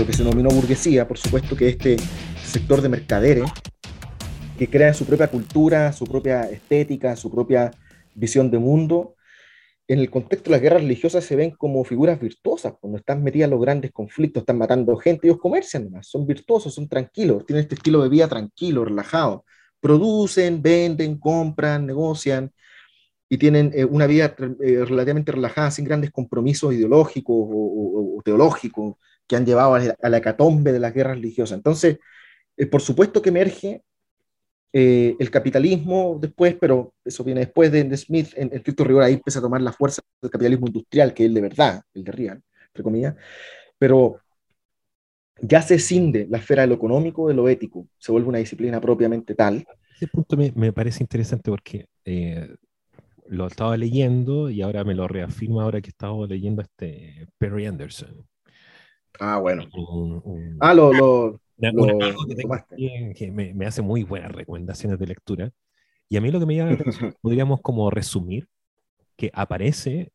lo que se denominó burguesía, por supuesto que este sector de mercaderes, que crea su propia cultura, su propia estética, su propia visión de mundo, en el contexto de las guerras religiosas se ven como figuras virtuosas, cuando están metidas en los grandes conflictos, están matando gente, ellos comercian más, son virtuosos, son tranquilos, tienen este estilo de vida tranquilo, relajado, producen, venden, compran, negocian, y tienen eh, una vida eh, relativamente relajada, sin grandes compromisos ideológicos o, teológicos que han llevado a la, hecatombe de las guerras religiosas. Entonces, eh, por supuesto que emerge el capitalismo después, pero eso viene después de, Smith, en, cierto rigor ahí empieza a tomar la fuerza del capitalismo industrial, que es el de verdad, el de real, entre comillas, pero ya se cinde la esfera de lo económico de lo ético, se vuelve una disciplina propiamente tal. Ese punto me, parece interesante porque lo estaba leyendo y ahora me lo reafirma ahora que estaba leyendo este Perry Anderson. Ah, bueno. ah, lo, lo, que, me, me, hace muy buenas recomendaciones de lectura. Y a mí lo que me llama podríamos como resumir, que aparece,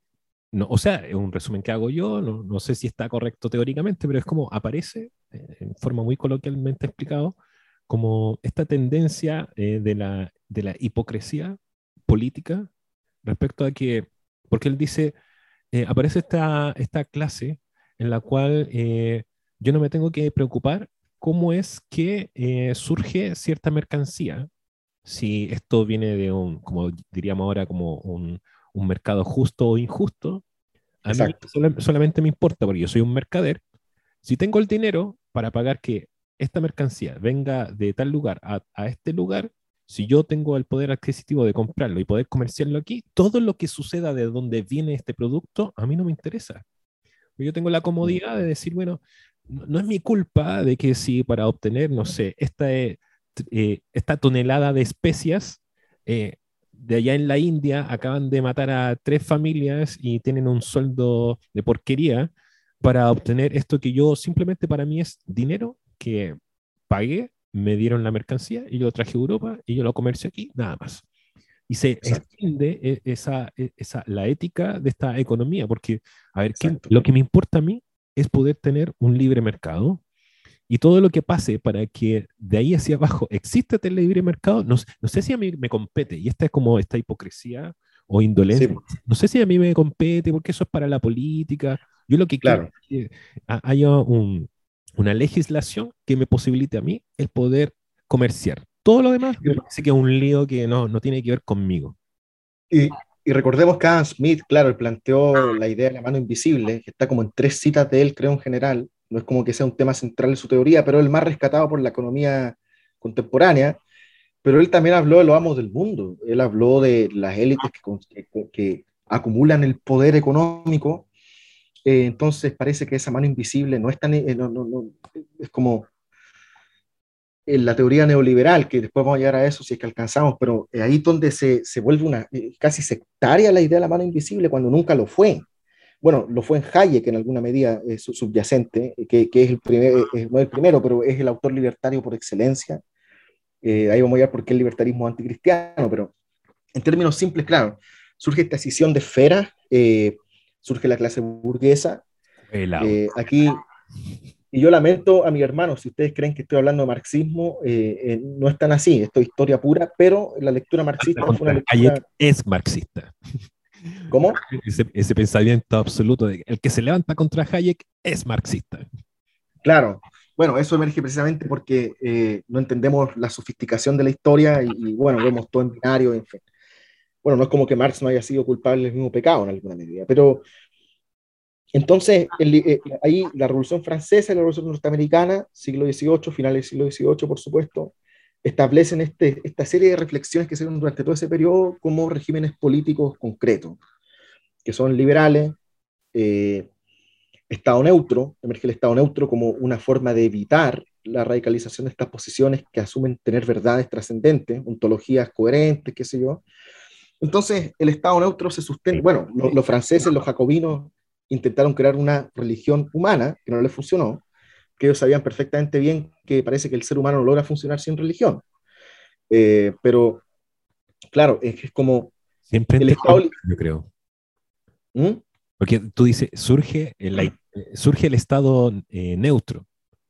no, o sea, es un resumen que hago yo, no, no sé si está correcto teóricamente, pero es como aparece, eh, en forma muy coloquialmente explicado, como esta tendencia eh, de, la, de la hipocresía política respecto a que, porque él dice, eh, aparece esta, esta clase en la cual eh, yo no me tengo que preocupar cómo es que eh, surge cierta mercancía, si esto viene de un, como diríamos ahora, como un, un mercado justo o injusto, a mí solamente me importa, porque yo soy un mercader, si tengo el dinero para pagar que esta mercancía venga de tal lugar a, a este lugar, si yo tengo el poder adquisitivo de comprarlo y poder comerciarlo aquí, todo lo que suceda de donde viene este producto, a mí no me interesa. Yo tengo la comodidad de decir, bueno, no, es mi culpa de que si para obtener, no sé, esta, eh, esta tonelada de especias, eh, de allá en la India acaban de matar a tres familias y tienen un sueldo de porquería para obtener esto que yo simplemente para mí es dinero que pagué me dieron la mercancía y yo lo traje a Europa y yo lo comercio aquí, nada más. Y se extiende e, esa, e, esa, la ética de esta economía, porque, a ver, lo que me importa a mí es poder tener un libre mercado y todo lo que pase para que de ahí hacia abajo exista el libre mercado, no, no sé si a mí me compete, y esta es como esta hipocresía o indolencia, no sé si a mí me compete, porque eso es para la política. Yo lo que claro. quiero es que haya un, una legislación que me posibilite a mí el poder comerciar. Todo lo demás me parece que es un lío que no, no tiene que ver conmigo. Y, y, recordemos que Adam Smith, claro, él planteó la idea de la mano invisible, que está como en tres citas de él, creo, en general. No es como que sea un tema central en su teoría, pero el más rescatado por la economía contemporánea. Pero él también habló de los amos del mundo. Él habló de las élites que, que acumulan el poder económico eh, entonces parece que esa mano invisible no es tan, eh, es como la teoría neoliberal, que después vamos a llegar a eso si es que alcanzamos, pero ahí donde se, se vuelve una casi sectaria la idea de la mano invisible cuando nunca lo fue. Bueno, lo fue en Hayek en alguna medida subyacente, que, que, es el primer, no el primero, pero es el autor libertario por excelencia. Eh, ahí vamos a ver por qué el libertarismo anticristiano, pero en términos simples, claro, surge esta escisión de esferas eh, surge la clase burguesa. Eh, aquí, y yo lamento a mi hermano, si ustedes creen que estoy hablando de marxismo, eh, eh, no es tan así, esto es historia pura, pero la lectura marxista fue una lectura... Hayek es marxista. ¿Cómo? Ese, pensamiento absoluto de el que se levanta contra Hayek es marxista. Claro, bueno, eso emerge precisamente porque no entendemos la sofisticación de la historia y, y, bueno, vemos todo en binario, en fin bueno, no es como que Marx no haya sido culpable del mismo pecado en alguna medida, pero entonces eh, ahí la Revolución Francesa y la Revolución Norteamericana, siglo XVIII, finales del siglo XVIII, por supuesto, establecen este, esta serie de reflexiones que se dan durante todo ese periodo como regímenes políticos concretos, que son liberales, eh, Estado neutro, emerge el Estado neutro como una forma de evitar la radicalización de estas posiciones que asumen tener verdades trascendentes, ontologías coherentes, qué sé yo, entonces, el Estado neutro se sustenta. Bueno, los, franceses, los jacobinos, intentaron crear una religión humana que no les funcionó, que ellos sabían perfectamente bien que parece que el ser humano no logra funcionar sin religión. Eh, pero, claro, es que es como. Siempre el Estado. Yo creo. ¿Mm? Porque tú dices, surge el, surge el Estado eh, neutro.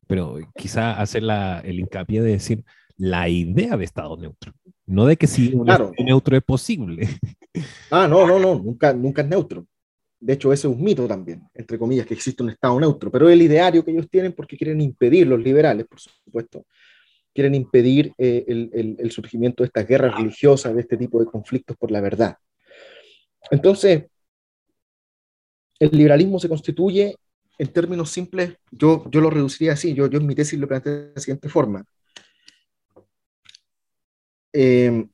pero quizá hacer el hincapié de decir la idea de Estado neutro, no de que si un Estado neutro es posible. Ah, no, no, no, nunca, nunca es neutro. De hecho, ese es un mito también, entre comillas, que existe un Estado neutro, pero el ideario que ellos tienen porque quieren impedir, los liberales, por supuesto, quieren impedir eh, el, surgimiento de estas guerras religiosas, de este tipo de conflictos por la verdad. Entonces, el liberalismo se constituye, en términos simples, yo, yo lo reduciría así, yo, yo en mi tesis lo planteé de la siguiente forma. Eh,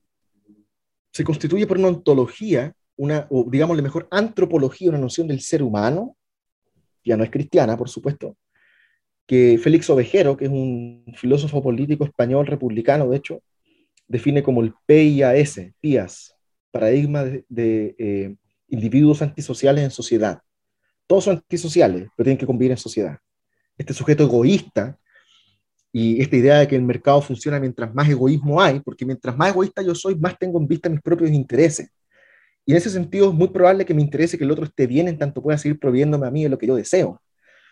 se constituye por una ontología, una, o digámosle mejor, antropología, una noción del ser humano, ya no es cristiana, por supuesto, que Félix Ovejero, que es un filósofo político español republicano, de hecho, define como el PIAS, PIAS, paradigma de, eh, individuos antisociales en sociedad. Todos son antisociales, pero tienen que convivir en sociedad. Este sujeto egoísta y esta idea de que el mercado funciona mientras más egoísmo hay, porque mientras más egoísta yo soy, más tengo en vista mis propios intereses. Y en ese sentido es muy probable que me interese que el otro esté bien en tanto pueda seguir proviéndome a mí de lo que yo deseo.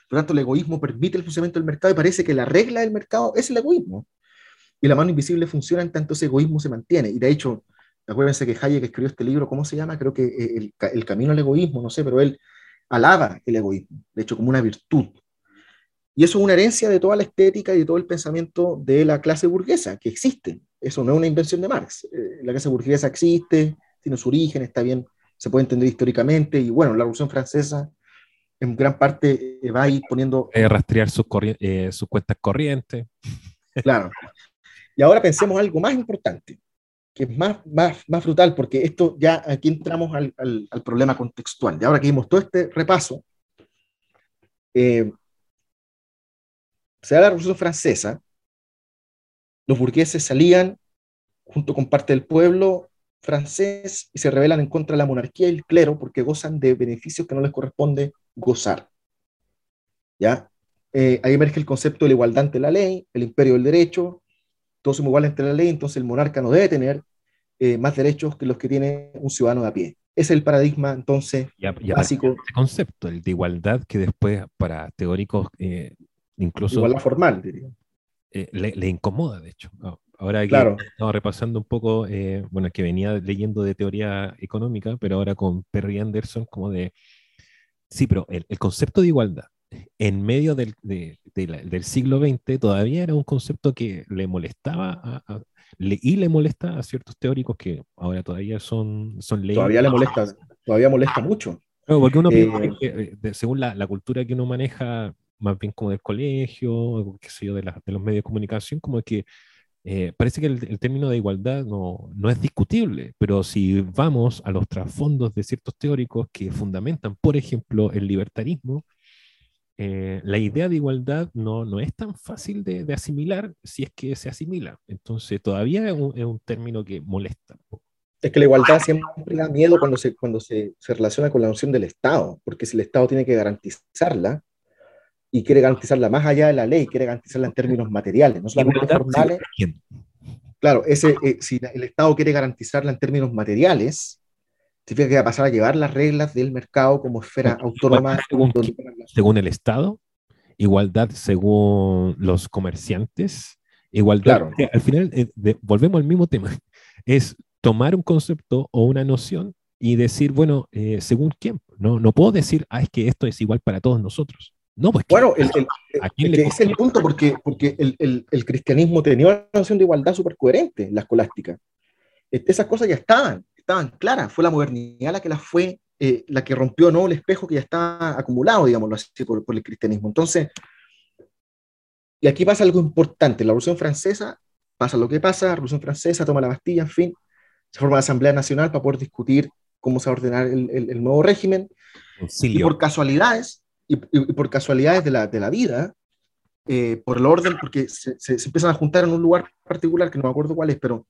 Por lo tanto, el egoísmo permite el funcionamiento del mercado y parece que la regla del mercado es el egoísmo. Y la mano invisible funciona en tanto ese egoísmo se mantiene. Y de hecho, acuérdense que Hayek escribió este libro, ¿cómo se llama? Creo que eh, el, el camino al egoísmo, no sé, pero él alaba el egoísmo, de hecho, como una virtud. Y eso es una herencia de toda la estética y de todo el pensamiento de la clase burguesa, que existe. Eso no es una invención de Marx. Eh, la clase burguesa existe, tiene su origen, está bien, se puede entender históricamente. Y bueno, la Revolución Francesa en gran parte eh, va a ir poniendo... Eh, rastrear sus, eh, sus cuentas corrientes. Claro. Y ahora pensemos algo más importante, que es más, más, más brutal, porque esto ya aquí entramos al, al, problema contextual. Y ahora que vimos todo este repaso, se da la Revolución Francesa, los burgueses salían junto con parte del pueblo francés y se rebelan en contra de la monarquía y el clero porque gozan de beneficios que no les corresponde gozar. ¿Ya? Eh, ahí emerge el concepto de la igualdad ante la ley, el imperio del derecho, todos somos iguales ante la ley, entonces el monarca no debe tener eh, más derechos que los que tiene un ciudadano de a pie. Es el paradigma, entonces, básico. Ese concepto, el de igualdad, que después para teóricos, eh, incluso... Igualdad formal, diría. Le, incomoda, de hecho. Ahora que claro. estamos repasando un poco, bueno, que venía leyendo de teoría económica, pero ahora con Perry Anderson, como de Sí, pero el, concepto de igualdad en medio del, del, siglo XX todavía era un concepto que le molestaba a, y le molesta a ciertos teóricos que ahora todavía son, son leyes. Todavía le molesta, todavía molesta mucho. porque uno eh, que, según la, la, cultura que uno maneja, más bien como del colegio, qué sé yo, de, de los medios de comunicación, como que eh, parece que el, término de igualdad no, no, es discutible, pero si vamos a los trasfondos de ciertos teóricos que fundamentan, por ejemplo, el libertarismo, eh, la idea de igualdad no, no es tan fácil de, de, asimilar si es que se asimila. Entonces, todavía es un, es un, término que molesta. Es que la igualdad siempre da miedo cuando, se, cuando se, se relaciona con la noción del Estado, porque si el Estado tiene que garantizarla, y quiere garantizarla más allá de la ley, quiere garantizarla en términos materiales, no solamente formales. Claro, ese, eh, si el Estado quiere garantizarla en términos materiales, significa que va a pasar a llevar las reglas del mercado como esfera autónoma. Según, el Estado, igualdad según los comerciantes, igualdad. Al final, eh, volvemos al mismo tema, es tomar un concepto o una noción y decir, bueno, eh, según quién. No, no puedo decir, ah, es que esto es igual para todos nosotros. No, pues bueno, el, el, es el punto, porque, porque el, cristianismo tenía una noción de igualdad súper coherente en la escolástica. Este, esas cosas ya estaban, estaban claras. Fue la modernidad la que las fue, eh, la que rompió ¿no? el espejo que ya estaba acumulado, digámoslo así, por, por el cristianismo. Entonces, y aquí pasa algo importante. La Revolución Francesa pasa lo que pasa, la Revolución Francesa toma la Bastilla, en fin, se forma la Asamblea Nacional para poder discutir cómo se va a ordenar el, el nuevo régimen. Y por casualidades, y, por casualidades de la, de la vida, eh, por el orden, porque se, se, empiezan a juntar en un lugar particular, que no me acuerdo cuál es, pero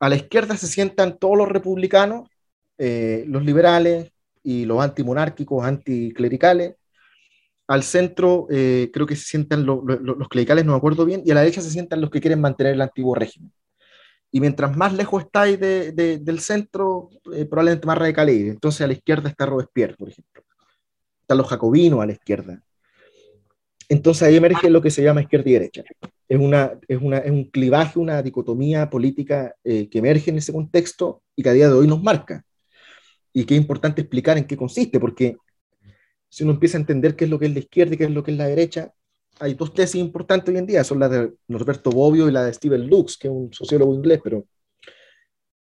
a la izquierda se sientan todos los republicanos, eh, los liberales y los antimonárquicos, anticlericales. Al centro eh, creo que se sientan los clericales, no me acuerdo bien, y a la derecha se sientan los que quieren mantener el antiguo régimen. Y mientras más lejos estáis de, del centro, probablemente más radicales. Entonces a la izquierda está Robespierre, por ejemplo están los jacobinos a la izquierda. entonces ahí emerge lo que se llama izquierda y derecha. Es, una, es, una, es un clivaje, una dicotomía política eh, que emerge en ese contexto y que a día de hoy nos marca. Y que es importante explicar en qué consiste, porque si uno empieza a entender qué es lo que es la izquierda y qué es lo que es la derecha, hay dos tesis importantes hoy en día, son las de Norberto Bobbio y la de Steven Lux, que es un sociólogo inglés, pero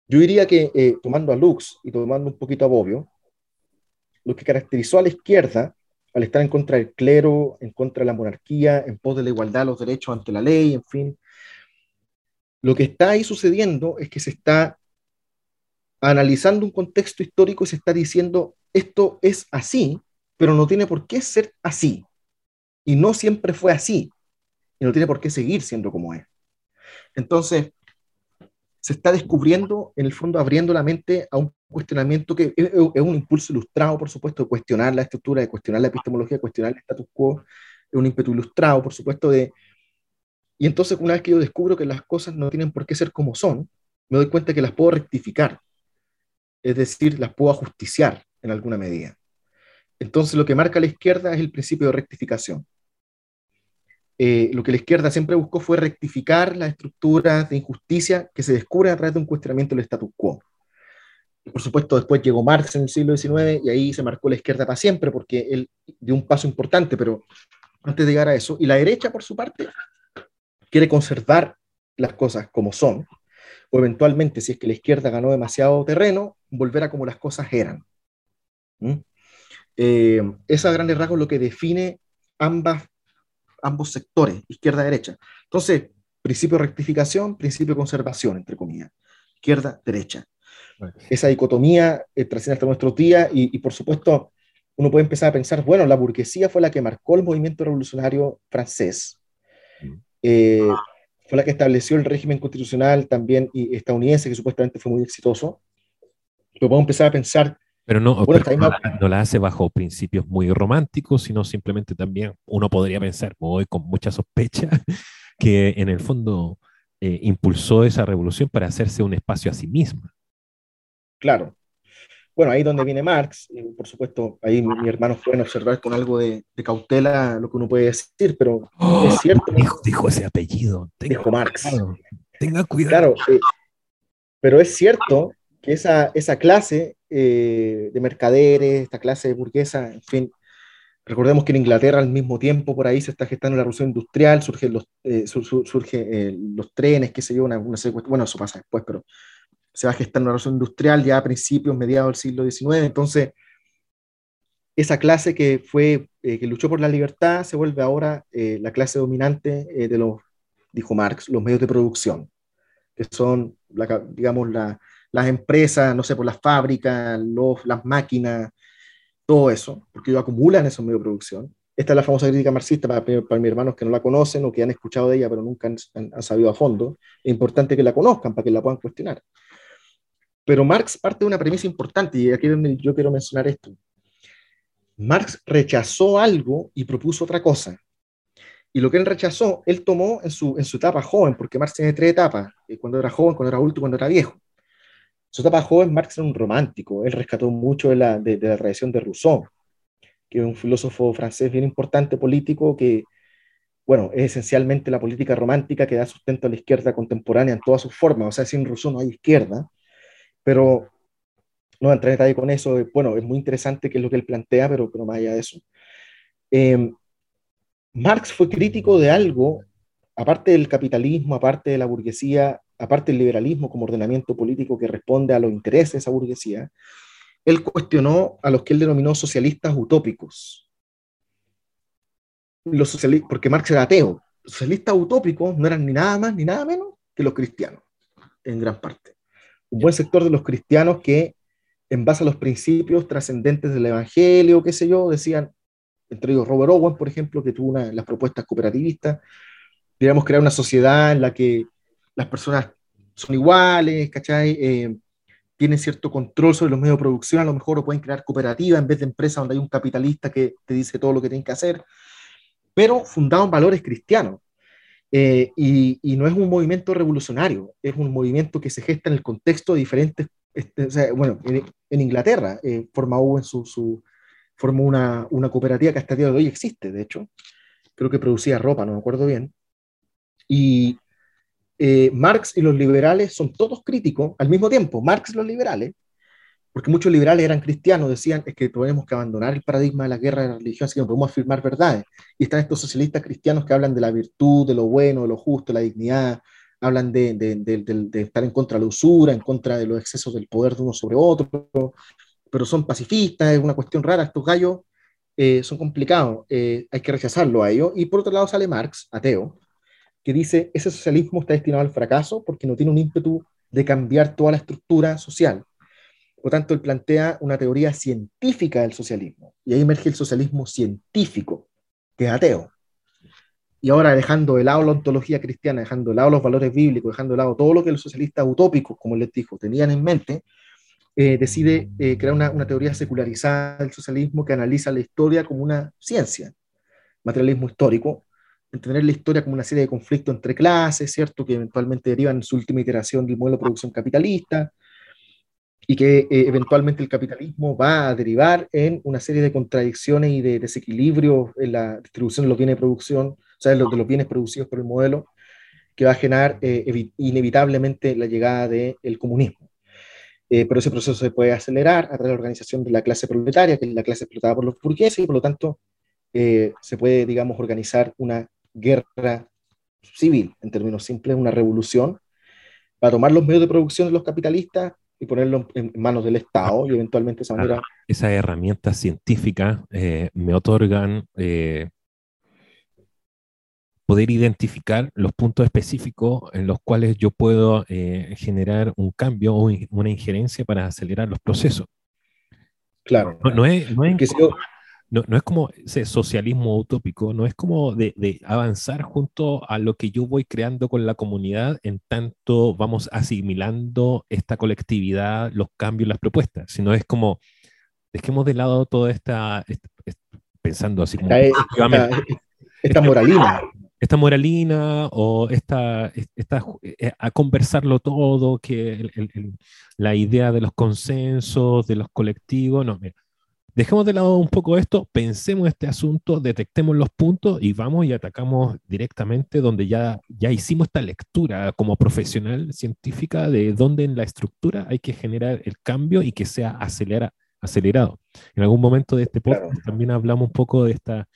yo diría que eh, tomando a Lux y tomando un poquito a Bobbio, lo que caracterizó a la izquierda al estar en contra del clero, en contra de la monarquía, en pos de la igualdad los derechos ante la ley, en fin. Lo que está ahí sucediendo es que se está analizando un contexto histórico y se está diciendo, esto es así, pero no tiene por qué ser así. Y no siempre fue así. Y no tiene por qué seguir siendo como es. Entonces, se está descubriendo, en el fondo, abriendo la mente a un cuestionamiento que es, un impulso ilustrado, por supuesto, de cuestionar la estructura, de cuestionar la epistemología, de cuestionar el status quo, es un ímpetu ilustrado, por supuesto, de... Y entonces, una vez que yo descubro que las cosas no tienen por qué ser como son, me doy cuenta que las puedo rectificar, es decir, las puedo ajusticiar en alguna medida. Entonces, lo que marca la izquierda es el principio de rectificación. Eh, lo que la izquierda siempre buscó fue rectificar las estructuras de injusticia que se descubren a través de un cuestionamiento del status quo. por supuesto, después llegó Marx en el siglo XIX y ahí se marcó la izquierda para siempre porque él dio un paso importante, pero antes de llegar a eso, y la derecha, por su parte, quiere conservar las cosas como son, o eventualmente, si es que la izquierda ganó demasiado terreno, volver a como las cosas eran. ¿Mm? Eh, esa grandes rasgos lo que define ambas ambos sectores, izquierda-derecha. Entonces, principio de rectificación, principio de conservación, entre comillas, izquierda-derecha. Esa dicotomía eh, trasciende hasta nuestros días y, por supuesto, uno puede empezar a pensar, bueno, la burguesía fue la que marcó el movimiento revolucionario francés, mm. eh, fue la que estableció el régimen constitucional también y estadounidense, que supuestamente fue muy exitoso. Pero podemos empezar a pensar pero no, no, la, hace bajo principios muy románticos, sino simplemente también uno podría pensar, voy con mucha sospecha, que en el fondo eh, impulsó esa revolución para hacerse un espacio a sí misma. Claro. Bueno, ahí donde viene Marx, y por supuesto, ahí mi, hermano pueden observar con algo de, cautela lo que uno puede decir, pero ¡Oh! es cierto. Dijo, ese apellido. dijo Marx. tenga cuidado. Claro, eh, pero es cierto que esa, esa clase eh, de mercaderes, esta clase de burguesa, en fin. Recordemos que en Inglaterra al mismo tiempo por ahí se está gestando la revolución industrial, surgen los, eh, surge, eh, los trenes, qué sé yo, una, una bueno, eso pasa después, pero se va gestando la revolución industrial ya a principios, mediados del siglo XIX, entonces esa clase que fue, que luchó por la libertad se vuelve ahora la clase dominante de los, dijo Marx, los medios de producción, que son, la, digamos, la, las empresas, no sé, por las fábricas, los, las máquinas, todo eso, porque ellos acumulan esos medios de producción. Esta es la famosa crítica marxista para, para, mis hermanos que no la conocen o que han escuchado de ella pero nunca han, sabido a fondo. Es importante que la conozcan para que la puedan cuestionar. Pero Marx parte de una premisa importante y aquí yo quiero mencionar esto. Marx rechazó algo y propuso otra cosa. Y lo que él rechazó, él tomó en su, en su etapa joven, porque Marx tiene tres etapas, eh, cuando era joven, cuando era adulto y cuando era viejo su etapa joven, Marx era un romántico. Él rescató mucho de la, de, la tradición de Rousseau, que es un filósofo francés bien importante, político, que, bueno, es esencialmente la política romántica que da sustento a la izquierda contemporánea en todas sus formas. O sea, sin Rousseau no hay izquierda, pero no entrar en detalle con eso. Bueno, es muy interesante qué es lo que él plantea, pero, pero más allá de eso. Em, Marx fue crítico de algo, aparte del capitalismo, aparte de la burguesía, aparte del liberalismo como ordenamiento político que responde a los intereses de esa burguesía, él cuestionó a los que él denominó socialistas utópicos. Los porque Marx era ateo. Los socialistas utópicos no eran ni nada más ni nada menos que los cristianos, en gran parte. Un buen sector de los cristianos que, en base a los principios trascendentes del Evangelio, qué sé yo, decían, entre ellos Robert Owen, por ejemplo, que tuvo las propuestas cooperativistas, digamos, crear una sociedad en la que las personas son iguales, ¿cachai? Eh, tienen cierto control sobre los medios de producción, a lo mejor lo pueden crear cooperativa en vez de empresa donde hay un capitalista que te dice todo lo que tienen que hacer, pero fundado en valores cristianos. Eh, y, no es un movimiento revolucionario, es un movimiento que se gesta en el contexto de diferentes, este, bueno, en, Inglaterra eh, forma en su, su formó una, una, cooperativa que hasta el día de hoy existe, de hecho, creo que producía ropa, no me acuerdo bien. Y eh, Marx y los liberales son todos críticos al mismo tiempo, Marx y los liberales, porque muchos liberales eran cristianos, decían es que tenemos que abandonar el paradigma de la guerra de la religión, así que no podemos afirmar verdades. Y están estos socialistas cristianos que hablan de la virtud, de lo bueno, de lo justo, de la dignidad, hablan de, estar en contra de la usura, en contra de los excesos del poder de uno sobre otro, pero son pacifistas, es una cuestión rara, estos gallos eh, son complicados, eh, hay que rechazarlo a ellos. Y por otro lado sale Marx, ateo, que dice, ese socialismo está destinado al fracaso porque no tiene un ímpetu de cambiar toda la estructura social. Por tanto, él plantea una teoría científica del socialismo, y ahí emerge el socialismo científico, que es ateo. Y ahora, dejando de lado la ontología cristiana, dejando de lado los valores bíblicos, dejando de lado todo lo que los socialistas utópicos, como les dijo, tenían en mente, eh, decide eh, crear una, una, teoría secularizada del socialismo que analiza la historia como una ciencia, materialismo histórico, entender la historia como una serie de conflictos entre clases, ¿cierto? Que eventualmente derivan en su última iteración del modelo de producción capitalista, y que eh, eventualmente el capitalismo va a derivar en una serie de contradicciones y de desequilibrios en la distribución de los bienes de producción, o sea, de los, de bienes producidos por el modelo, que va a generar eh, inevitablemente la llegada del comunismo. Eh, pero ese proceso se puede acelerar a través de la organización de la clase proletaria, que es la clase explotada por los burgueses, y por lo tanto se puede, digamos, organizar una guerra civil, en términos simples, una revolución, para tomar los medios de producción de los capitalistas y ponerlo en manos del Estado y eventualmente esa manera... Esas herramientas científicas eh, me otorgan eh, poder identificar los puntos específicos en los cuales yo puedo eh, generar un cambio o una injerencia para acelerar los procesos. Claro. No, es, no es no, no, es como ese socialismo utópico, no es como de, de, avanzar junto a lo que yo voy creando con la comunidad, en tanto vamos asimilando esta colectividad, los cambios, las propuestas, sino es como, dejemos de lado toda esta, pensando así como... Esta, moralina. Esta moralina o esta, esta, eh, a conversarlo todo, que la idea de los consensos, de los colectivos, no, mira Dejemos de lado un poco esto, pensemos este asunto, detectemos los puntos y vamos y atacamos directamente donde ya, ya hicimos esta lectura como profesional científica de dónde en la estructura hay que generar el cambio y que sea acelera, acelerado. En algún momento de este podcast también hablamos un poco de esta,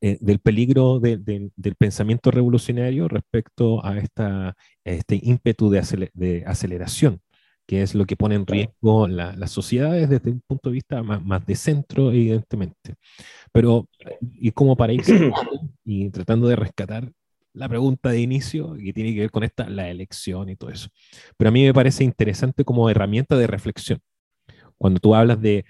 eh, del peligro del pensamiento revolucionario respecto a, esta, este ímpetu de, de aceleración que es lo que pone en riesgo las sociedades desde un punto de vista más, de centro, evidentemente. Pero, y como para ir y tratando de rescatar la pregunta de inicio, que tiene que ver con esta, la elección y todo eso. Pero a mí me parece interesante como herramienta de reflexión. Cuando tú hablas de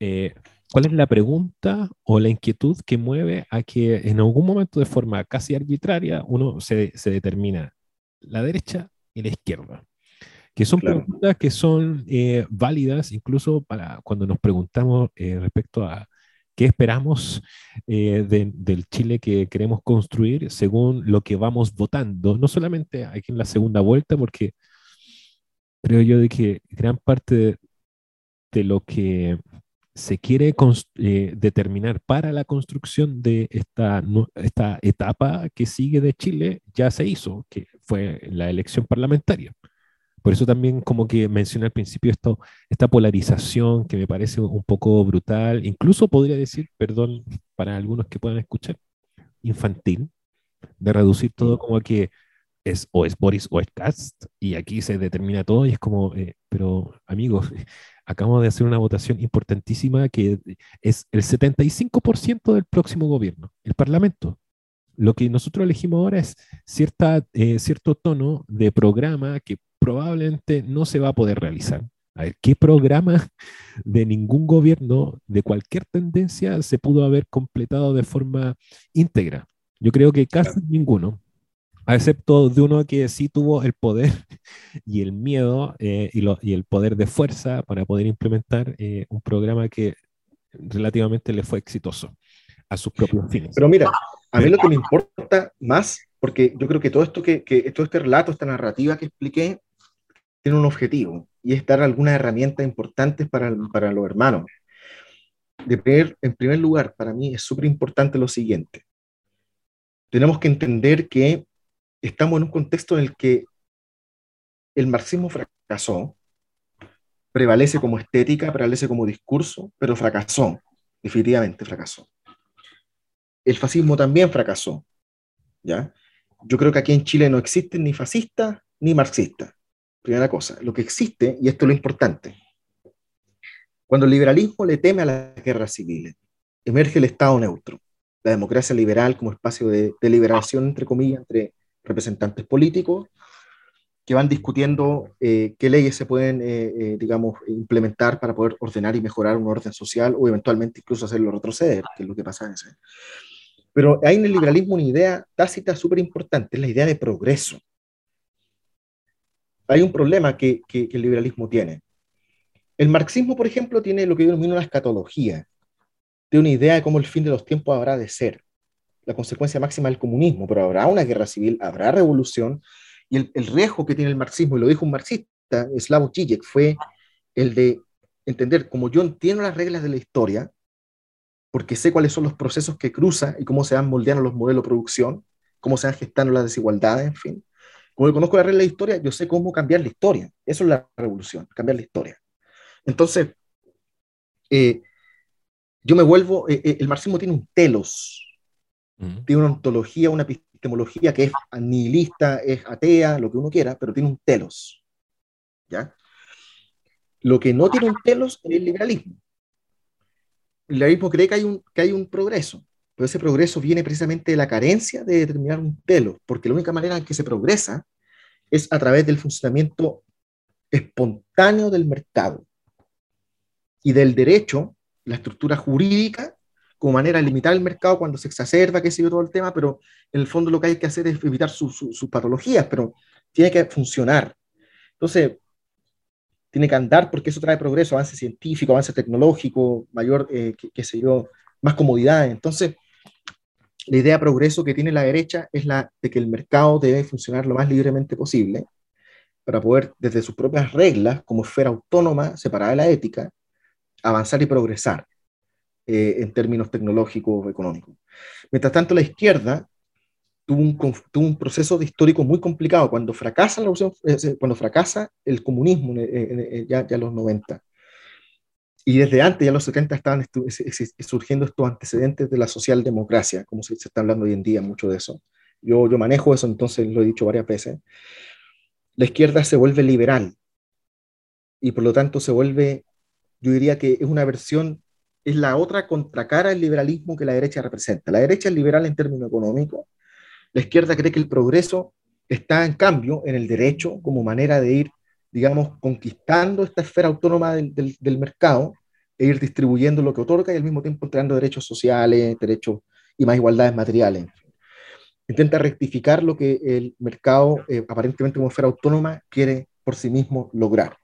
eh, cuál es la pregunta o la inquietud que mueve a que en algún momento de forma casi arbitraria uno se, se determina la derecha y la izquierda que son preguntas que son eh, válidas incluso para cuando nos preguntamos eh, respecto a qué esperamos eh, del Chile que queremos construir según lo que vamos votando, no solamente aquí en la segunda vuelta, porque creo yo de que gran parte de, lo que se quiere determinar para la construcción de esta, esta etapa que sigue de Chile ya se hizo, que fue la elección parlamentaria. Por eso también como que mencioné al principio esto, esta polarización que me parece un poco brutal, incluso podría decir, perdón para algunos que puedan escuchar, infantil, de reducir todo como que es o es Boris o es Cast, y aquí se determina todo y es como, eh, pero amigos, acabamos de hacer una votación importantísima que es el 75% del próximo gobierno, el Parlamento. Lo que nosotros elegimos ahora es cierta, eh, cierto tono de programa que probablemente no se va a poder realizar. A ver, ¿qué programa de ningún gobierno, de cualquier tendencia, se pudo haber completado de forma íntegra? Yo creo que casi ninguno, excepto de uno que sí tuvo el poder y el miedo eh, y, el poder de fuerza para poder implementar eh, un programa que relativamente le fue exitoso a sus propios fines. Pero mira, a mí lo que me importa más, porque yo creo que todo esto que, que todo este relato, esta narrativa que expliqué, tiene un objetivo y es dar algunas herramientas importantes para, para los hermanos. De primer, en primer lugar, para mí es súper importante lo siguiente. tenemos que entender que estamos en un contexto en el que el marxismo fracasó, prevalece como estética, prevalece como discurso, pero fracasó, definitivamente fracasó. El fascismo también fracasó, ¿ya? Yo creo que aquí en Chile no existen ni fascistas ni marxistas. Primera cosa, lo que existe, y esto es lo importante, cuando el liberalismo le teme a las guerras civiles, emerge el Estado neutro, la democracia liberal como espacio de deliberación, entre comillas, entre representantes políticos que van discutiendo eh, qué leyes se pueden, eh, eh, digamos, implementar para poder ordenar y mejorar un orden social o eventualmente incluso hacerlo retroceder, que es lo que pasa en ese. Pero hay en el liberalismo una idea tácita súper importante, es la idea de progreso. Hay un problema que, que, el liberalismo tiene. El marxismo, por ejemplo, tiene lo que yo denomino una escatología, de una idea de cómo el fin de los tiempos habrá de ser, la consecuencia máxima del comunismo, pero habrá una guerra civil, habrá revolución, y el, riesgo que tiene el marxismo, y lo dijo un marxista, Slavoj Žižek, fue el de entender, como yo entiendo las reglas de la historia, porque sé cuáles son los procesos que cruza y cómo se van moldeando los modelos de producción, cómo se van gestando las desigualdades, en fin. Como yo conozco las reglas de la historia, yo sé cómo cambiar la historia. Eso es la revolución, cambiar la historia. Entonces, eh, yo me vuelvo, eh, eh, el marxismo tiene un telos, tiene una ontología, una epistemología que es nihilista, es atea, lo que uno quiera, pero tiene un telos. ¿ya? Lo que no tiene un telos es el liberalismo. El liberalismo cree que hay un, que hay un progreso, pero ese progreso viene precisamente de la carencia de determinar un telos, porque la única manera en que se progresa es a través del funcionamiento espontáneo del mercado y del derecho, la estructura jurídica como manera de limitar el mercado cuando se exacerba, qué sé yo, todo el tema, pero en el fondo lo que hay que hacer es evitar sus patologías, pero tiene que funcionar. Entonces, tiene que andar porque eso trae progreso, avance científico, avance tecnológico, mayor, eh, qué, sé yo, más comodidad. Entonces, la idea de progreso que tiene la derecha es la de que el mercado debe funcionar lo más libremente posible para poder, desde sus propias reglas, como esfera autónoma, separada de la ética, avanzar y progresar. Eh, en términos tecnológicos o económicos. Mientras tanto, la izquierda tuvo un, tuvo un proceso de histórico muy complicado. Cuando fracasa, la eh, cuando fracasa el comunismo, ya, ya los 90, y desde antes, ya los 70, estaban surgiendo estos antecedentes de la socialdemocracia, como se, se, está hablando hoy en día mucho de eso. Yo, yo manejo eso, entonces lo he dicho varias veces. La izquierda se vuelve liberal y por lo tanto se vuelve, yo diría que es una versión es la otra contracara del liberalismo que la derecha representa. La derecha es liberal en términos económicos, la izquierda cree que el progreso está en cambio en el derecho como manera de ir, digamos, conquistando esta esfera autónoma del, del, mercado e ir distribuyendo lo que otorga y al mismo tiempo entregando derechos sociales, derechos y más igualdades materiales. Intenta rectificar lo que el mercado, eh, aparentemente como esfera autónoma, quiere por sí mismo lograr.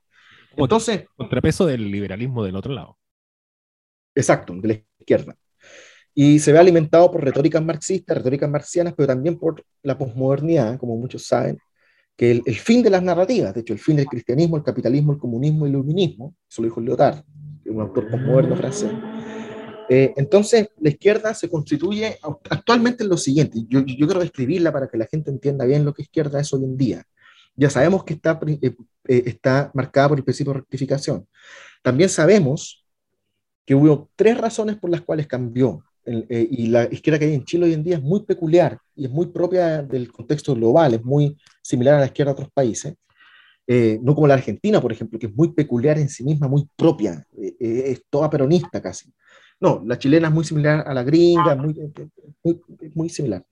Entonces, contrapeso del liberalismo del otro lado. Exacto, de la izquierda. Y se ve alimentado por retóricas marxistas, retóricas marxianas, pero también por la posmodernidad, como muchos saben, que el, fin de las narrativas, de hecho, el fin del cristianismo, el capitalismo, el comunismo y el iluminismo, eso lo dijo Lyotard, un autor posmoderno francés. Eh, entonces, la izquierda se constituye actualmente en lo siguiente, yo, yo quiero describirla para que la gente entienda bien lo que izquierda es hoy en día. Ya sabemos que está, eh, eh, está marcada por el principio de rectificación. También sabemos que hubo tres razones por las cuales cambió. Eh, y la izquierda que hay en Chile hoy en día es muy peculiar y es muy propia del contexto global, es muy similar a la izquierda de otros países. Eh, no como la Argentina, por ejemplo, que es muy peculiar en sí misma, muy propia, eh, es toda peronista casi. No, la chilena es muy similar a la gringa, muy, muy, muy similar.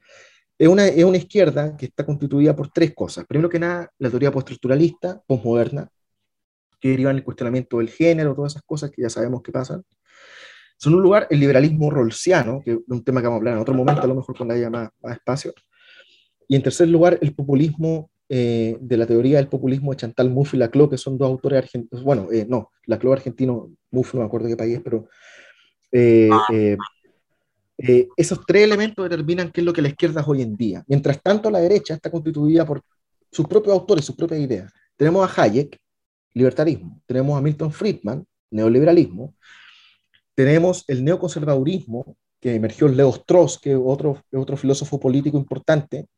Es una, es una, izquierda que está constituida por tres cosas. Primero que nada, la teoría postestructuralista, postmoderna, que deriva en el cuestionamiento del género, todas esas cosas que ya sabemos que pasan. En un lugar, el liberalismo rolsiano, que es un tema que vamos a hablar en otro momento, a lo mejor cuando haya más, más espacio. Y en tercer lugar, el populismo eh, de la teoría del populismo de Chantal Mouffe y Laclau, que son dos autores argentinos. Bueno, eh, no, Laclau argentino, Mouffe no me acuerdo qué país, pero eh, esos tres elementos determinan qué es lo que la izquierda es hoy en día. Mientras tanto, la derecha está constituida por sus propios autores, sus propias ideas. Tenemos a Hayek, libertarismo. Tenemos a Milton Friedman, neoliberalismo tenemos el neoconservadurismo, que emergió Leo Strauss, que es otro, otro filósofo político importante,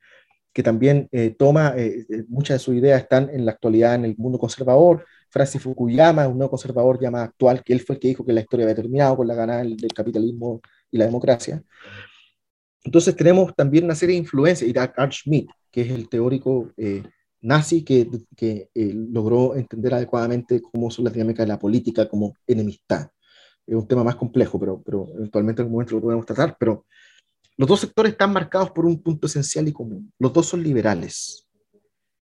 que también eh, toma, eh, eh, muchas de sus ideas están en la actualidad en el mundo conservador. Francis Fukuyama, un nuevo conservador ya más actual, que él fue el que dijo que la historia había terminado con la ganada del, capitalismo y la democracia. Entonces tenemos también una serie de influencias, y Art Schmidt, que es el teórico nazi que, que logró entender adecuadamente cómo son las dinámicas de la política como enemistad. Es un tema más complejo, pero, pero eventualmente en algún momento lo podemos tratar, pero los dos sectores están marcados por un punto esencial y común. Los dos son liberales.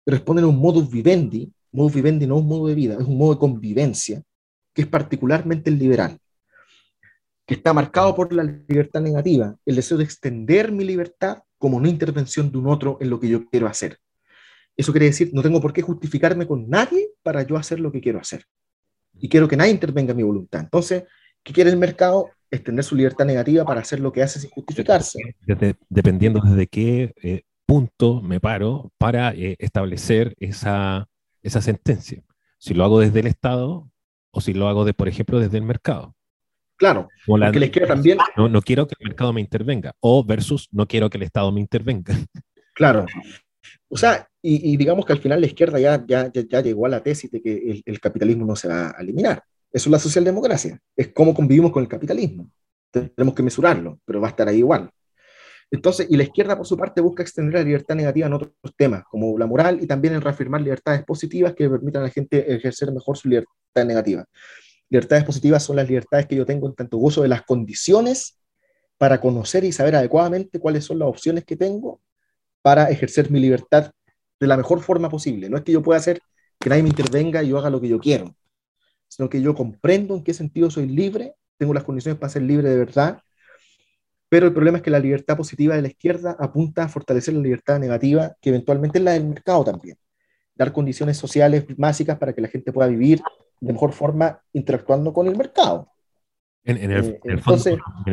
Responden a un modus vivendi. Modus vivendi no es un modo de vida, es un modo de convivencia, que es particularmente el liberal, que está marcado por la libertad negativa, el deseo de extender mi libertad como una intervención de un otro en lo que yo quiero hacer. Eso quiere decir, no tengo por qué justificarme con nadie para yo hacer lo que quiero hacer. Y quiero que nadie intervenga en mi voluntad. Entonces, ¿qué quiere el mercado? extender su libertad negativa para hacer lo que hace sin justificarse. dependiendo desde qué eh, punto me paro para eh, establecer esa, esa sentencia. Si lo hago desde el Estado o si lo hago, de, por ejemplo, desde el mercado. Claro, la izquierda también... No, no quiero que el mercado me intervenga, o versus no quiero que el Estado me intervenga. Claro, o sea, y, digamos que al final la izquierda ya, ya, ya, llegó a la tesis de que el, el, capitalismo no se va a eliminar. Eso es la socialdemocracia, es cómo convivimos con el capitalismo. Tenemos que mesurarlo, pero va a estar ahí igual. Entonces, y la izquierda, por su parte, busca extender la libertad negativa en otros temas, como la moral y también en reafirmar libertades positivas que permitan a la gente ejercer mejor su libertad negativa. Libertades positivas son las libertades que yo tengo en tanto gozo de las condiciones para conocer y saber adecuadamente cuáles son las opciones que tengo para ejercer mi libertad de la mejor forma posible. No es que yo pueda hacer que nadie me intervenga y yo haga lo que yo quiero sino que yo comprendo en qué sentido soy libre, tengo las condiciones para ser libre de verdad, pero el problema es que la libertad positiva de la izquierda apunta a fortalecer la libertad negativa, que eventualmente es la del mercado también. Dar condiciones sociales básicas para que la gente pueda vivir de mejor forma interactuando con el mercado. En, el, eh,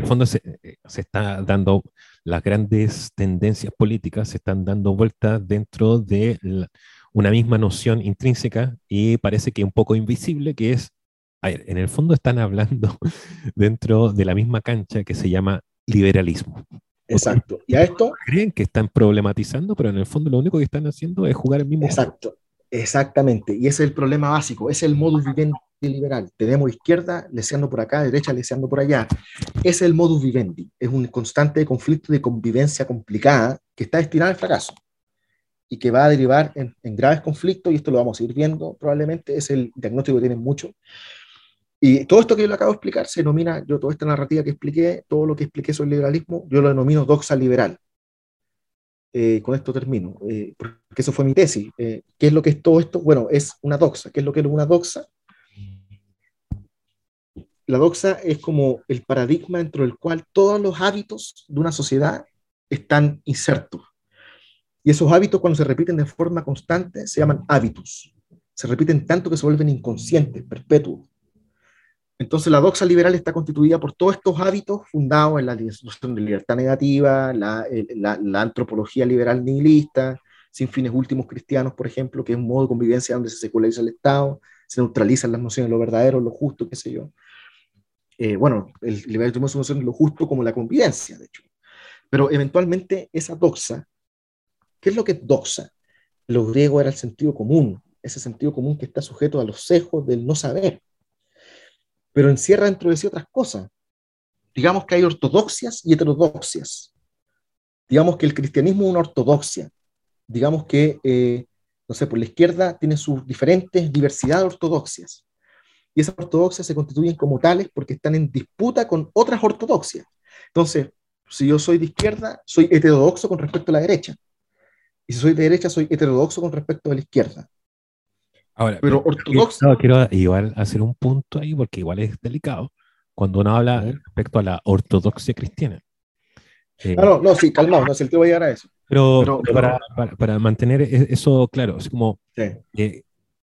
fondo, se, se, está dando las grandes tendencias políticas, se están dando vueltas dentro de la, una misma noción intrínseca y parece que un poco invisible, que es, en el fondo están hablando dentro de la misma cancha que se llama liberalismo. Exacto. Y a esto... Creen que están problematizando, pero en el fondo lo único que están haciendo es jugar el mismo Exacto. Exactamente. Y ese es el problema básico, es el modus vivendi liberal. Tenemos izquierda leseando por acá, derecha leseando por allá. Es el modus vivendi. Es un constante conflicto de convivencia complicada que está destinado al fracaso y que va a derivar en, graves conflictos, y esto lo vamos a ir viendo probablemente, es el diagnóstico que tienen mucho. Y todo esto que yo le acabo de explicar se denomina, yo toda esta narrativa que expliqué, todo lo que expliqué sobre el liberalismo, yo lo denomino doxa liberal. Eh, con esto termino, eh, porque eso fue mi tesis. Eh, ¿Qué es lo que es todo esto? Bueno, es una doxa. ¿Qué es lo que es una doxa? La doxa es como el paradigma dentro del cual todos los hábitos de una sociedad están insertos. Y esos hábitos, cuando se repiten de forma constante, se llaman hábitos. Se repiten tanto que se vuelven inconscientes, perpetuos. Entonces, la doxa liberal está constituida por todos estos hábitos fundados en la institución de libertad negativa, la, la, antropología liberal nihilista, sin fines últimos cristianos, por ejemplo, que es un modo de convivencia donde se seculariza el Estado, se neutralizan las nociones de lo verdadero, lo justo, qué sé yo. Eh, bueno, el liberalismo es una noción de lo justo como la convivencia, de hecho. Pero eventualmente esa doxa ¿Qué es lo que es doxa? Lo griego era el sentido común, ese sentido común que está sujeto a los sesgos del no saber, pero encierra dentro de sí otras cosas. Digamos que hay ortodoxias y heterodoxias. Digamos que el cristianismo es una ortodoxia. Digamos que, eh, no sé, por la izquierda tiene sus diferentes diversidad de ortodoxias. Y esas ortodoxias se constituyen como tales porque están en disputa con otras ortodoxias. Entonces, si yo soy de izquierda, soy heterodoxo con respecto a la derecha. Y si soy de derecha, soy heterodoxo con respecto a la izquierda. Ahora, pero ortodoxo. quiero igual hacer un punto ahí porque igual es delicado cuando uno habla respecto a la ortodoxia cristiana. Eh, no, no, sí, calmado, no sé que voy a llegar a eso. Pero, para, para, mantener e-, eso claro, es como eh,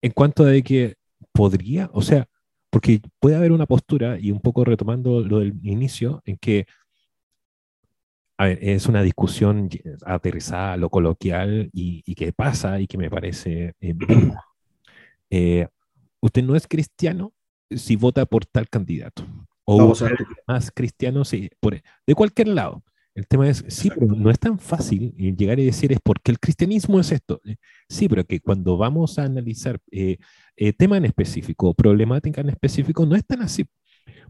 en cuanto de que podría, o sea, porque puede haber una postura, y un poco retomando lo del inicio, en que a ver, es una discusión aterrizada lo coloquial y, y que pasa y que me parece eh, eh, usted no es cristiano si vota por tal candidato. O más cristianos, sí, por, de cualquier lado. El tema es, sí, pero no es tan fácil eh, llegar y decir es porque el cristianismo es esto. Sí, pero que cuando vamos a analizar eh, tema en específico, problemática en específico, no es tan así.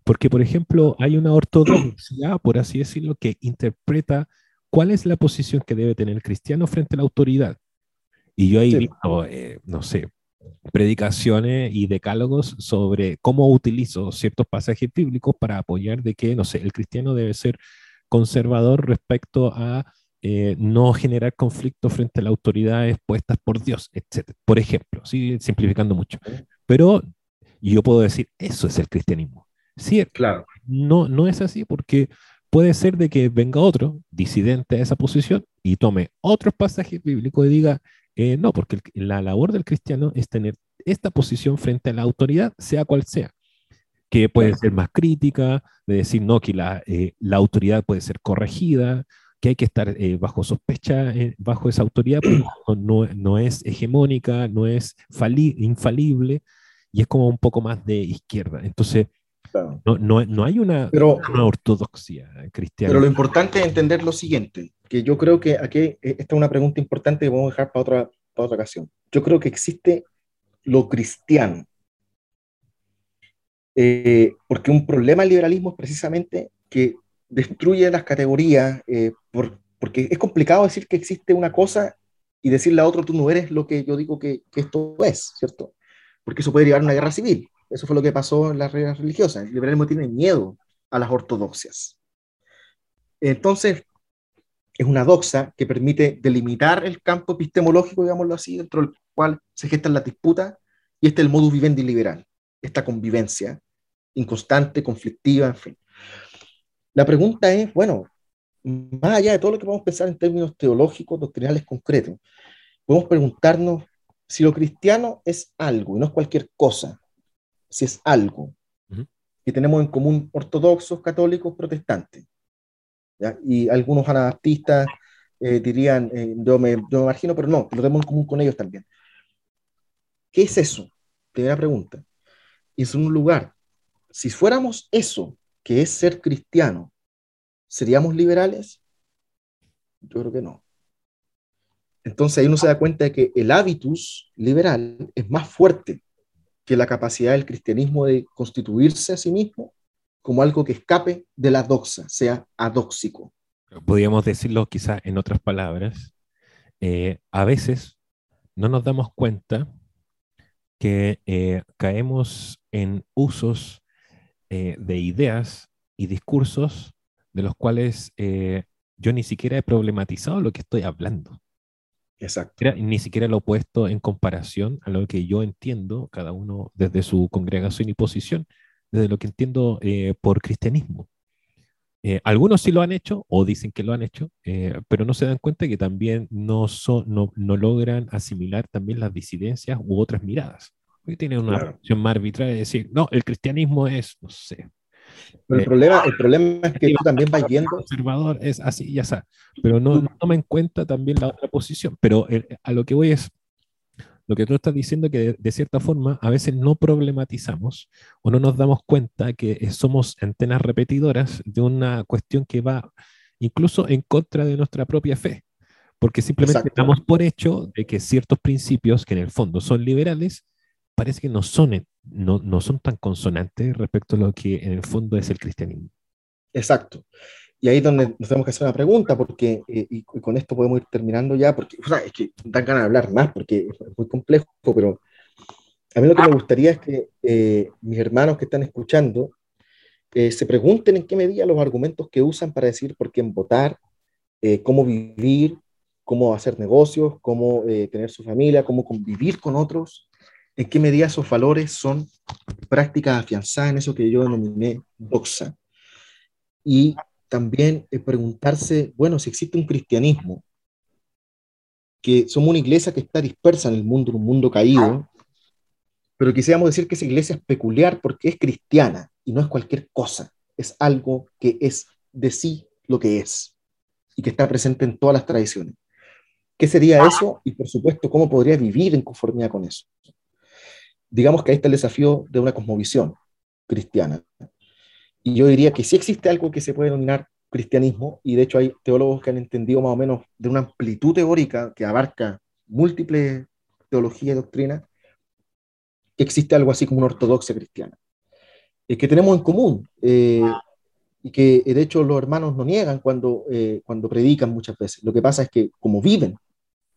Porque, por ejemplo, hay una ortodoxia, por así decirlo, que interpreta cuál es la posición que debe tener el cristiano frente a la autoridad. Y yo he visto, no sé, predicaciones y decálogos sobre cómo utilizo ciertos pasajes bíblicos para apoyar de que, no sé, el cristiano debe ser conservador respecto a eh, no generar conflicto frente a las autoridades puestas por Dios, etc. Por ejemplo, ¿sí? simplificando mucho. Pero yo puedo decir, eso es el cristianismo. Sí, claro. No, no es así porque puede ser de que venga otro disidente a esa posición y tome otros pasajes bíblicos y diga, eh, no, porque la labor del cristiano es tener esta posición frente a la autoridad, sea cual sea que puede ser más crítica, de decir, no, que la, eh, la autoridad puede ser corregida, que hay que estar eh, bajo sospecha, eh, bajo esa autoridad, porque no, no, es hegemónica, no es infalible, y es como un poco más de izquierda. Entonces, no, no, no, hay una, una, ortodoxia cristiana. Pero lo importante es entender lo siguiente, que yo creo que aquí, esta es una pregunta importante que vamos a dejar para otra, para otra ocasión. Yo creo que existe lo cristiano, eh, porque un problema del liberalismo es precisamente que destruye las categorías, eh, porque es complicado decir que existe una cosa y decirle a otro, tú no eres lo que yo digo que, esto es, ¿cierto? Porque eso puede llevar a una guerra civil. Eso fue lo que pasó en las reglas religiosas. El liberalismo tiene miedo a las ortodoxias. Entonces, es una doxa que permite delimitar el campo epistemológico, digámoslo así, dentro del cual se gestan las disputas, y este es el modus vivendi liberal esta convivencia inconstante, conflictiva, en fin. La pregunta es, bueno, más allá de todo lo que podemos pensar en términos teológicos, doctrinales concretos, podemos preguntarnos si lo cristiano es algo y no es cualquier cosa, si es algo que tenemos en común ortodoxos, católicos, protestantes. Y algunos anabaptistas eh, dirían, eh, yo, me, yo me imagino, pero no, lo tenemos en común con ellos también. ¿Qué es eso? Primera pregunta es un lugar. Si fuéramos eso, que es ser cristiano, ¿seríamos liberales? Yo creo que no. Entonces ahí uno se da cuenta de que el hábitus liberal es más fuerte que la capacidad del cristianismo de constituirse a sí mismo como algo que escape de la doxa, sea adóxico. Podríamos decirlo quizá en otras palabras, eh, a veces no nos damos cuenta que eh, caemos en usos eh, de ideas y discursos de los cuales yo ni siquiera he problematizado lo que estoy hablando. Exacto. Ni siquiera lo he puesto en comparación a lo que yo entiendo, cada uno desde su congregación y posición, desde lo que entiendo por cristianismo. algunos sí lo han hecho o dicen que lo han hecho, pero no se dan cuenta que también no, son, no, no, logran asimilar también las disidencias u otras miradas. Hoy tiene una posición más arbitraria de decir, no, el cristianismo es, no sé. Pero el, eh, problema, el problema es que tú también vas viendo. conservador es así, ya está. Pero no, no toma en cuenta también la otra posición. Pero eh, a lo que voy es, lo que tú estás diciendo que de, cierta forma a veces no problematizamos o no nos damos cuenta que somos antenas repetidoras de una cuestión que va incluso en contra de nuestra propia fe, porque simplemente estamos por hecho de que ciertos principios que en el fondo son liberales parece que no son, no, no son tan consonantes respecto a lo que en el fondo es el cristianismo. Exacto. Y ahí es donde nos tenemos que hacer una pregunta, porque, eh, y, con esto podemos ir terminando ya, porque o sea, es que dan ganas de hablar más, porque es muy complejo, pero a mí lo que me gustaría es que eh, mis hermanos que están escuchando eh, se pregunten en qué medida los argumentos que usan para decir por quién votar, cómo vivir, cómo hacer negocios, cómo tener su familia, cómo convivir con otros, en qué medida esos valores son prácticas afianzadas en eso que yo denominé doxa. Y también eh, preguntarse, bueno, si existe un cristianismo, que somos una iglesia que está dispersa en el mundo, en un mundo caído, pero quisiéramos decir que esa iglesia es peculiar porque es cristiana y no es cualquier cosa, es algo que es de sí lo que es y que está presente en todas las tradiciones. ¿Qué sería eso? Y por supuesto, ¿cómo podría vivir en conformidad con eso? Digamos que ahí está el desafío de una cosmovisión cristiana. Y yo diría que sí existe algo que se puede denominar cristianismo, y de hecho hay teólogos que han entendido más o menos de una amplitud teórica que abarca múltiples teologías y doctrinas, que existe algo así como una ortodoxia cristiana, es que tenemos en común, eh, y que de hecho los hermanos no niegan cuando, eh, cuando predican muchas veces. Lo que pasa es que como viven,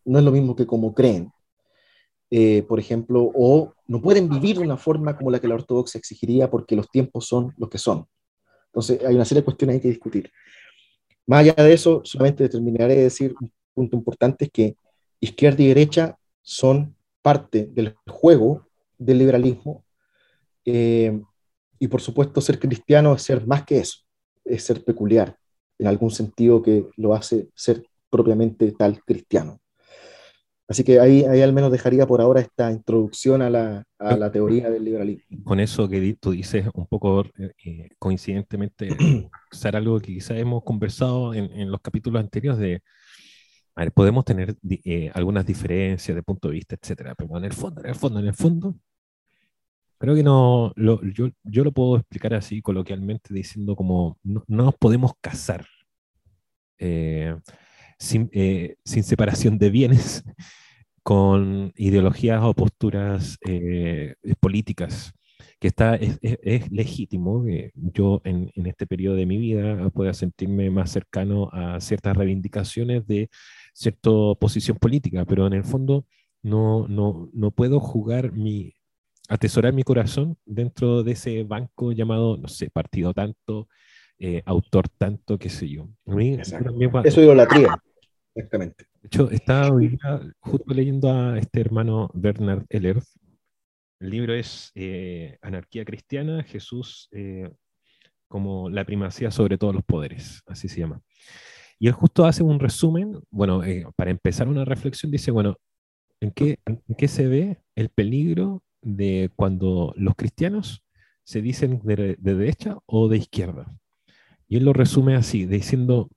no es lo mismo que como creen. Eh, por ejemplo, o no pueden vivir de una forma como la que la ortodoxia exigiría porque los tiempos son los que son. Entonces, hay una serie de cuestiones ahí que discutir. Más allá de eso, solamente terminaré de decir un punto importante, es que izquierda y derecha son parte del juego del liberalismo, eh, y por supuesto ser cristiano es ser más que eso, es ser peculiar, en algún sentido que lo hace ser propiamente tal cristiano. Así que ahí, ahí al menos dejaría por ahora esta introducción a la, a la teoría del liberalismo. Con eso que tú dices, un poco eh, coincidentemente, ser algo que quizás hemos conversado en, en, los capítulos anteriores de, a ver, podemos tener eh, algunas diferencias de punto de vista, etcétera, pero en el fondo, en el fondo, en el fondo, creo que no, lo, yo, yo lo puedo explicar así coloquialmente diciendo como no, no nos podemos casar. Eh, sin, eh, sin separación de bienes, con ideologías o posturas eh, políticas, que está, es, es, es legítimo que yo en, en, este periodo de mi vida pueda sentirme más cercano a ciertas reivindicaciones de cierta posición política, pero en el fondo no, no, no puedo jugar mi, atesorar mi corazón dentro de ese banco llamado, no sé, partido tanto, eh, autor tanto, qué sé yo. Eso es idolatría. Exactamente. De hecho, estaba justo leyendo a este hermano Bernard Eller. El libro es eh, Anarquía Cristiana, Jesús eh, como la primacía sobre todos los poderes, así se llama. Y él justo hace un resumen, bueno, eh, para empezar una reflexión, dice, bueno, ¿en qué, ¿en qué se ve el peligro de cuando los cristianos se dicen de, de derecha o de izquierda? Y él lo resume así, diciendo,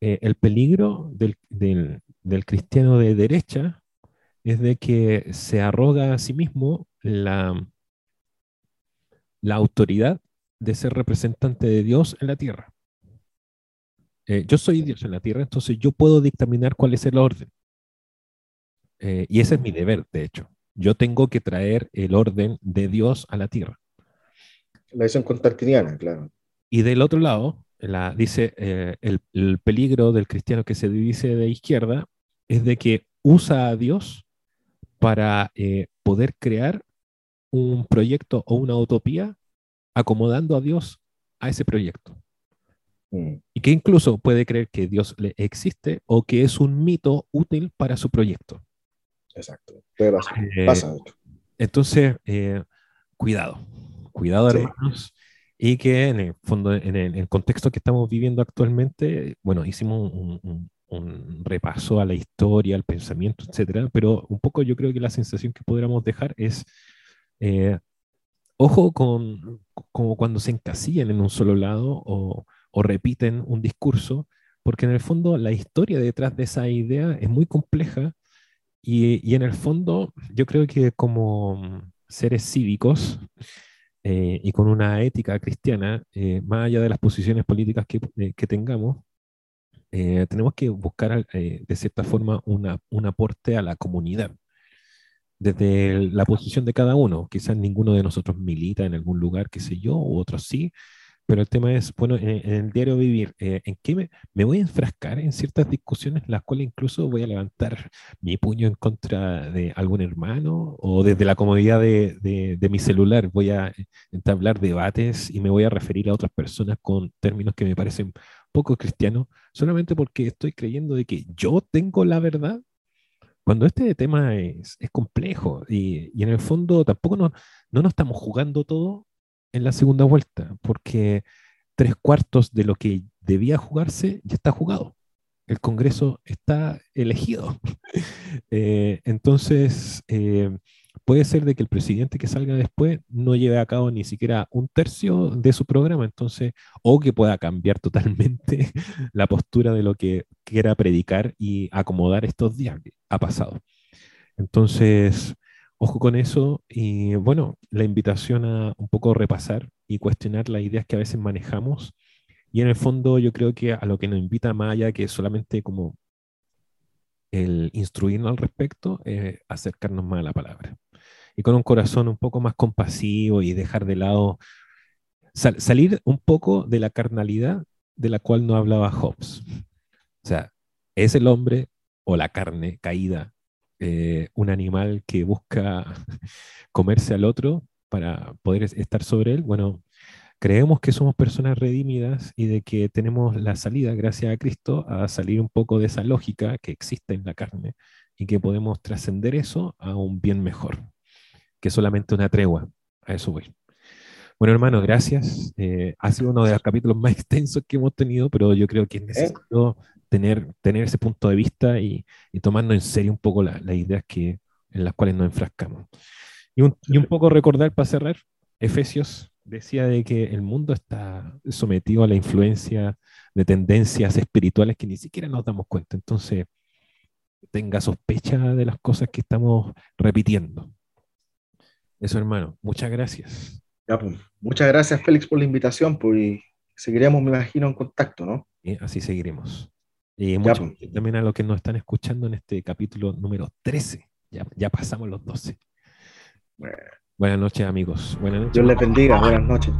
eh, el peligro del, del, cristiano de derecha es de que se arroga a sí mismo la, la autoridad de ser representante de Dios en la tierra. Eh, yo soy Dios en la tierra, entonces yo puedo dictaminar cuál es el orden. Eh, y ese es mi deber, de hecho. Yo tengo que traer el orden de Dios a la tierra. La visión contartiniana, claro. Y del otro lado, la, dice, eh, el, el, peligro del cristiano que se dice de izquierda es de que usa a Dios para eh, poder crear un proyecto o una utopía acomodando a Dios a ese proyecto. Mm. Y que incluso puede creer que Dios le existe o que es un mito útil para su proyecto. Exacto. Eh, pasa. Entonces, eh, cuidado, cuidado, sí. hermanos y que en el fondo, en el, el, contexto que estamos viviendo actualmente, bueno, hicimos un, un, un, repaso a la historia, al pensamiento, etcétera, pero un poco yo creo que la sensación que podríamos dejar es, eh, ojo con como cuando se encasillan en un solo lado o, o repiten un discurso, porque en el fondo la historia detrás de esa idea es muy compleja y, y en el fondo yo creo que como seres cívicos, eh, y con una ética cristiana, eh, más allá de las posiciones políticas que, eh, que tengamos, eh, tenemos que buscar eh, de cierta forma una, un aporte a la comunidad. Desde la posición de cada uno, quizás ninguno de nosotros milita en algún lugar, qué sé yo, u otros sí, pero el tema es, bueno, en, en el diario vivir, eh, ¿en qué me, me, voy a enfrascar en ciertas discusiones las cuales incluso voy a levantar mi puño en contra de algún hermano o desde la comodidad de, de, de mi celular voy a entablar debates y me voy a referir a otras personas con términos que me parecen poco cristianos, solamente porque estoy creyendo de que yo tengo la verdad? Cuando este tema es, es complejo y, y, en el fondo tampoco no, no nos estamos jugando todo en la segunda vuelta, porque tres cuartos de lo que debía jugarse ya está jugado. El Congreso está elegido. eh, entonces, eh, puede ser de que el presidente que salga después no lleve a cabo ni siquiera un tercio de su programa, entonces, o que pueda cambiar totalmente la postura de lo que quiera predicar y acomodar estos días. Ha pasado. Entonces, Ojo con eso y bueno, la invitación a un poco repasar y cuestionar las ideas que a veces manejamos. Y en el fondo yo creo que a lo que nos invita allá que solamente como el instruirnos al respecto, es acercarnos más a la palabra. Y con un corazón un poco más compasivo y dejar de lado, salir un poco de la carnalidad de la cual no hablaba Hobbes. O sea, es el hombre o la carne caída, eh, un animal que busca comerse al otro para poder estar sobre él. Bueno, creemos que somos personas redimidas y de que tenemos la salida, gracias a Cristo, a salir un poco de esa lógica que existe en la carne y que podemos trascender eso a un bien mejor, que solamente una tregua. A eso voy. Bueno, hermano, gracias. Eh, ha sido uno de los capítulos más extensos que hemos tenido, pero yo creo que es necesario tener, tener ese punto de vista y, y tomando en serio un poco las ideas que, en las cuales nos enfrascamos. Y un, y un poco recordar para cerrar, Efesios decía de que el mundo está sometido a la influencia de tendencias espirituales que ni siquiera nos damos cuenta. Entonces, tenga sospecha de las cosas que estamos repitiendo. Eso, hermano. Muchas gracias. Pues, muchas gracias, Félix, por la invitación. Pues, seguiremos, me imagino, en contacto, ¿no? así seguiremos. Y muchas pues. gracias también a los que nos están escuchando en este capítulo número 13. Ya, ya pasamos los 12. Buenas noches, amigos. Buenas noches. Dios les bendiga. Buenas noches.